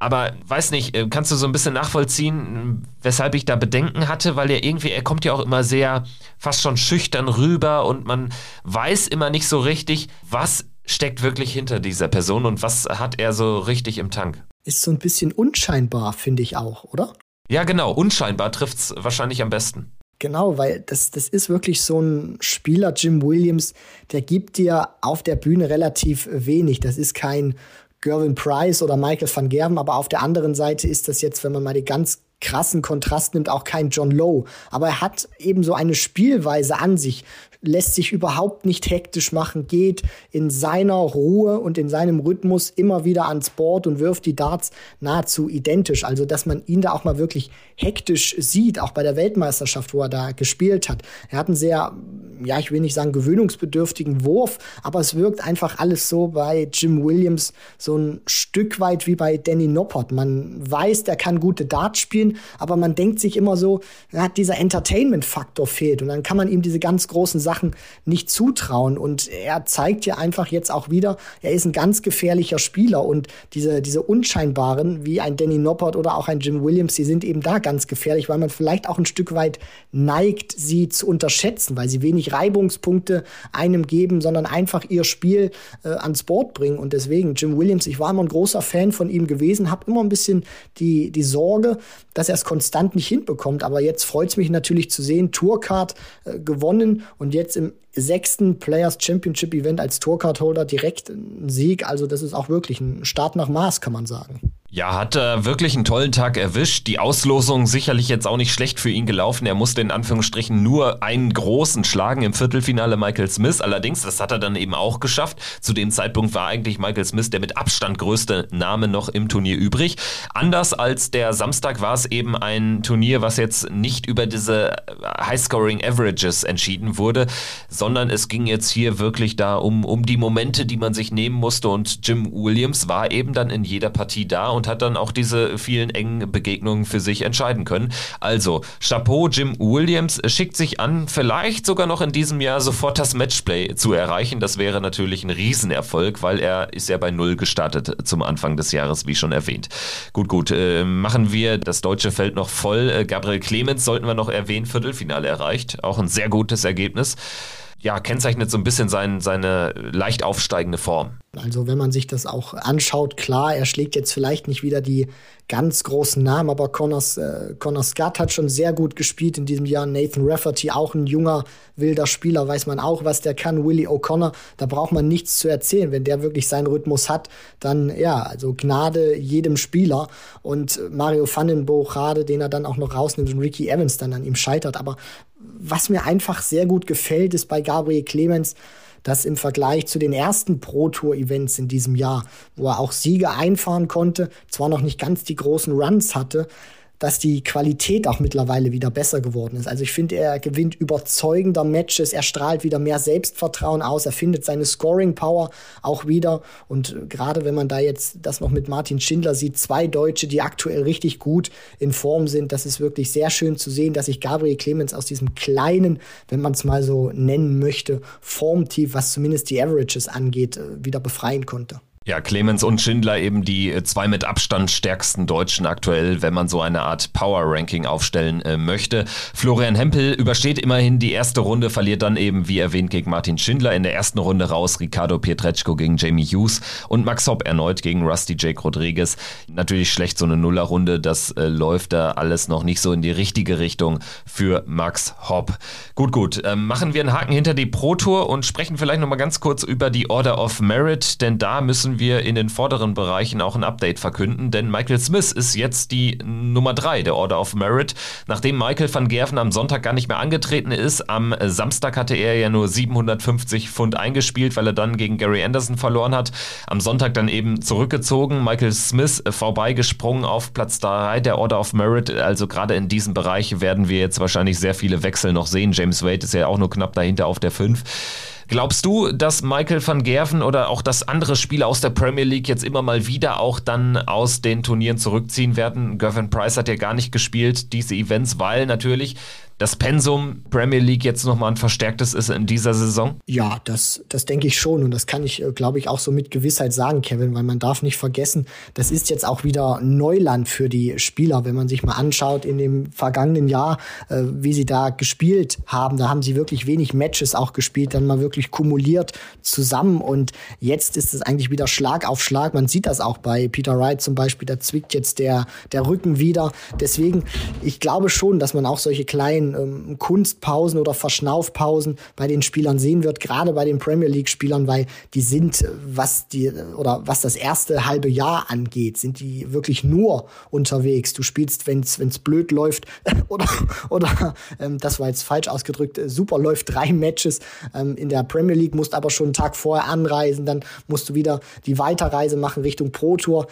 Aber weiß nicht, äh, kannst du so ein bisschen nachvollziehen, weshalb ich da Bedenken hatte, weil er irgendwie, er kommt ja auch immer sehr fast schon schüchtern rüber und man weiß immer nicht so richtig, was steckt wirklich hinter dieser Person und was hat er so richtig im Tank. Ist so ein bisschen unscheinbar, finde ich auch, oder? Ja, genau, unscheinbar trifft es wahrscheinlich am besten. Genau, weil das, das ist wirklich so ein Spieler, Jim Williams, der gibt dir auf der Bühne relativ wenig. Das ist kein Gervin Price oder Michael van Gerven, aber auf der anderen Seite ist das jetzt, wenn man mal die ganz krassen Kontrast nimmt, auch kein John Lowe. Aber er hat eben so eine Spielweise an sich, lässt sich überhaupt nicht hektisch machen, geht in seiner Ruhe und in seinem Rhythmus immer wieder ans Board und wirft die Darts nahezu identisch. Also, dass man ihn da auch mal wirklich hektisch sieht, auch bei der Weltmeisterschaft, wo er da gespielt hat. Er hat einen sehr, ja, ich will nicht sagen gewöhnungsbedürftigen Wurf, aber es wirkt einfach alles so bei Jim Williams so ein Stück weit wie bei Danny Noppert. Man weiß, der kann gute Darts spielen, aber man denkt sich immer so, ja, dieser Entertainment-Faktor fehlt und dann kann man ihm diese ganz großen Sachen nicht zutrauen. Und er zeigt ja einfach jetzt auch wieder, er ist ein ganz gefährlicher Spieler. Und diese, diese unscheinbaren, wie ein Danny Noppert oder auch ein Jim Williams, die sind eben da ganz gefährlich, weil man vielleicht auch ein Stück weit neigt, sie zu unterschätzen, weil sie wenig Reibungspunkte einem geben, sondern einfach ihr Spiel äh, ans Board bringen. Und deswegen Jim Williams, ich war immer ein großer Fan von ihm gewesen, habe immer ein bisschen die, die Sorge, dass er es konstant nicht hinbekommt, aber jetzt freut es mich natürlich zu sehen, Tourcard äh, gewonnen. Und jetzt im sechsten Players Championship Event als Tourcard-Holder direkt ein Sieg. Also das ist auch wirklich ein Start nach Maß, kann man sagen. Ja, hat äh, wirklich einen tollen Tag erwischt. Die Auslosung sicherlich jetzt auch nicht schlecht für ihn gelaufen. Er musste in Anführungsstrichen nur einen großen schlagen im Viertelfinale Michael Smith. Allerdings, das hat er dann eben auch geschafft. Zu dem Zeitpunkt war eigentlich Michael Smith der mit Abstand größte Name noch im Turnier übrig. Anders als der Samstag war es eben ein Turnier, was jetzt nicht über diese High-Scoring Averages entschieden wurde, sondern es ging jetzt hier wirklich da um, um die Momente, die man sich nehmen musste. Und Jim Williams war eben dann in jeder Partie da hat dann auch diese vielen engen Begegnungen für sich entscheiden können. Also, Chapeau, Jim Williams schickt sich an, vielleicht sogar noch in diesem Jahr sofort das Matchplay zu erreichen. Das wäre natürlich ein Riesenerfolg, weil er ist ja bei Null gestartet zum Anfang des Jahres, wie schon erwähnt. Gut, gut, äh, machen wir das deutsche Feld noch voll. Äh, Gabriel Clemens sollten wir noch erwähnen, Viertelfinale erreicht. Auch ein sehr gutes Ergebnis ja, kennzeichnet so ein bisschen sein, seine leicht aufsteigende Form. Also wenn man sich das auch anschaut, klar, er schlägt jetzt vielleicht nicht wieder die ganz großen Namen, aber Connors, äh, Connor Scott hat schon sehr gut gespielt in diesem Jahr. Nathan Rafferty, auch ein junger, wilder Spieler, weiß man auch, was der kann. Willie O'Connor, da braucht man nichts zu erzählen. Wenn der wirklich seinen Rhythmus hat, dann ja, also Gnade jedem Spieler. Und Mario Vandenbochade, den er dann auch noch rausnimmt und Ricky Evans dann an ihm scheitert. Aber was mir einfach sehr gut gefällt, ist bei Gabriel Clemens, dass im Vergleich zu den ersten Pro Tour Events in diesem Jahr, wo er auch Siege einfahren konnte, zwar noch nicht ganz die großen Runs hatte, dass die Qualität auch mittlerweile wieder besser geworden ist. Also ich finde, er gewinnt überzeugender Matches, er strahlt wieder mehr Selbstvertrauen aus, er findet seine Scoring Power auch wieder. Und gerade wenn man da jetzt das noch mit Martin Schindler sieht, zwei Deutsche, die aktuell richtig gut in Form sind, das ist wirklich sehr schön zu sehen, dass sich Gabriel Clemens aus diesem kleinen, wenn man es mal so nennen möchte, Formtief, was zumindest die Averages angeht, äh, wieder befreien konnte. Ja, Clemens und Schindler eben die äh, zwei mit Abstand stärksten Deutschen aktuell, wenn man so eine Art Power-Ranking aufstellen äh, möchte. Florian Hempel übersteht immerhin die erste Runde, verliert dann eben, wie erwähnt, gegen Martin Schindler in der ersten Runde raus, Ricardo Pietreczko gegen Jamie Hughes und Max Hopp erneut gegen Rusty Jake Rodriguez. Natürlich schlecht so eine Nullerrunde, das äh, läuft da alles noch nicht so in die richtige Richtung für Max Hopp. Gut, gut, ähm, machen wir einen Haken hinter die Pro Tour und sprechen vielleicht nochmal ganz kurz über die Order of Merit, denn da müssen müssen wir in den vorderen Bereichen auch ein Update verkünden, denn Michael Smith ist jetzt die Nummer 3 der Order of Merit. Nachdem Michael van Gerven am Sonntag gar nicht mehr angetreten ist, am Samstag hatte er ja nur 750 Pfund eingespielt, weil er dann gegen Gary Anderson verloren hat. Am Sonntag dann eben zurückgezogen, Michael Smith vorbeigesprungen auf Platz 3 der Order of Merit. Also gerade in diesem Bereich werden wir jetzt wahrscheinlich sehr viele Wechsel noch sehen. James Wade ist ja auch nur knapp dahinter auf der 5. Glaubst du, dass Michael van Gerven oder auch dass andere Spieler aus der Premier League jetzt immer mal wieder auch dann aus den Turnieren zurückziehen werden? Gervin Price hat ja gar nicht gespielt, diese Events, weil natürlich das Pensum Premier League jetzt nochmal ein verstärktes ist in dieser Saison? Ja, das, das denke ich schon. Und das kann ich, äh, glaube ich, auch so mit Gewissheit sagen, Kevin, weil man darf nicht vergessen, das ist jetzt auch wieder Neuland für die Spieler. Wenn man sich mal anschaut in dem vergangenen Jahr, äh, wie sie da gespielt haben, da haben sie wirklich wenig Matches auch gespielt, dann mal wirklich kumuliert zusammen. Und jetzt ist es eigentlich wieder Schlag auf Schlag. Man sieht das auch bei Peter Wright zum Beispiel, da zwickt jetzt der, der Rücken wieder. Deswegen, ich glaube schon, dass man auch solche kleinen ähm, Kunstpausen oder Verschnaufpausen bei den Spielern sehen wird, gerade bei den Premier League-Spielern, weil die sind, was die oder was das erste halbe Jahr angeht, sind die wirklich nur unterwegs. Du spielst, wenn es blöd läuft [laughs] oder oder ähm, das war jetzt falsch ausgedrückt, äh, super läuft drei Matches ähm, in der Premier League, musst aber schon einen Tag vorher anreisen, dann musst du wieder die Weiterreise machen Richtung Pro Tour.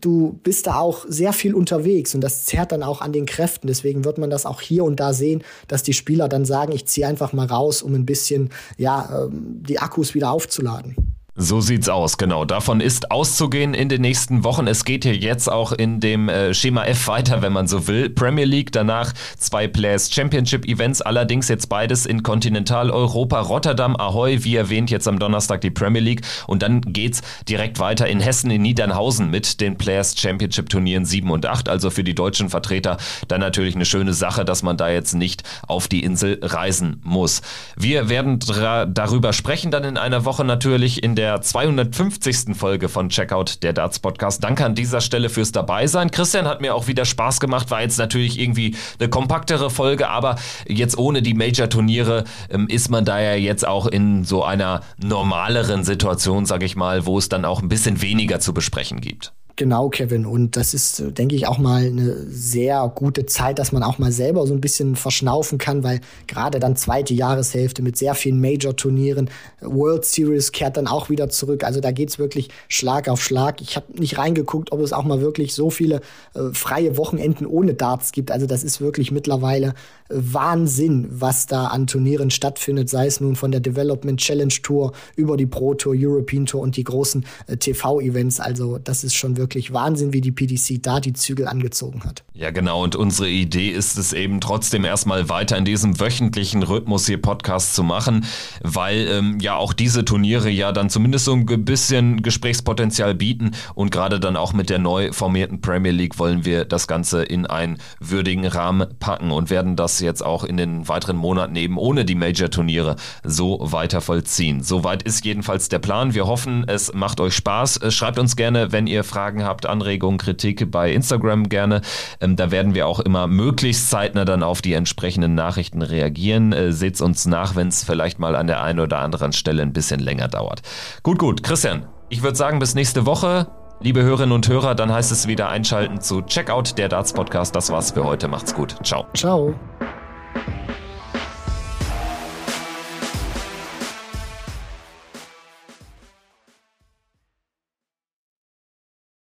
Du bist da auch sehr viel unterwegs und das zerrt dann auch an den Kräften. Deswegen wird man das auch hier und da sehen, dass die Spieler dann sagen, ich ziehe einfach mal raus, um ein bisschen ja, ähm, die Akkus wieder aufzuladen. So sieht's aus, genau. Davon ist auszugehen in den nächsten Wochen. Es geht hier jetzt auch in dem äh, Schema F weiter, wenn man so will. Premier League, danach zwei Players Championship Events, allerdings jetzt beides in Kontinentaleuropa. Rotterdam, Ahoy, wie erwähnt, jetzt am Donnerstag die Premier League. Und dann geht's direkt weiter in Hessen, in Niedernhausen mit den Players Championship Turnieren 7 und 8. Also für die deutschen Vertreter dann natürlich eine schöne Sache, dass man da jetzt nicht auf die Insel reisen muss. Wir werden darüber sprechen dann in einer Woche natürlich in der der 250. Folge von Checkout, der Darts Podcast. Danke an dieser Stelle fürs Dabeisein. Christian hat mir auch wieder Spaß gemacht, war jetzt natürlich irgendwie eine kompaktere Folge, aber jetzt ohne die Major-Turniere ähm, ist man da ja jetzt auch in so einer normaleren Situation, sag ich mal, wo es dann auch ein bisschen weniger zu besprechen gibt. Genau, Kevin. Und das ist, äh, denke ich, auch mal eine sehr gute Zeit, dass man auch mal selber so ein bisschen verschnaufen kann, weil gerade dann zweite Jahreshälfte mit sehr vielen Major-Turnieren, World Series kehrt dann auch wieder zurück. Also da geht's wirklich Schlag auf Schlag. Ich habe nicht reingeguckt, ob es auch mal wirklich so viele äh, freie Wochenenden ohne Darts gibt. Also das ist wirklich mittlerweile äh, Wahnsinn, was da an Turnieren stattfindet, sei es nun von der Development Challenge Tour über die Pro Tour, European Tour und die großen äh, TV-Events. Also das ist schon wirklich Wahnsinn, wie die PDC da die Zügel angezogen hat. Ja, genau. Und unsere Idee ist es eben trotzdem erstmal weiter in diesem wöchentlichen Rhythmus hier Podcast zu machen, weil ähm, ja auch diese Turniere ja dann zumindest so ein bisschen Gesprächspotenzial bieten und gerade dann auch mit der neu formierten Premier League wollen wir das Ganze in einen würdigen Rahmen packen und werden das jetzt auch in den weiteren Monaten eben ohne die Major-Turniere so weiter vollziehen. Soweit ist jedenfalls der Plan. Wir hoffen, es macht euch Spaß. Schreibt uns gerne, wenn ihr Fragen Fragen habt, Anregungen, Kritik bei Instagram gerne. Ähm, da werden wir auch immer möglichst zeitnah dann auf die entsprechenden Nachrichten reagieren. Äh, Seht uns nach, wenn es vielleicht mal an der einen oder anderen Stelle ein bisschen länger dauert. Gut, gut. Christian, ich würde sagen, bis nächste Woche. Liebe Hörerinnen und Hörer, dann heißt es wieder einschalten zu Checkout der Darts Podcast. Das war's für heute. Macht's gut. Ciao. Ciao.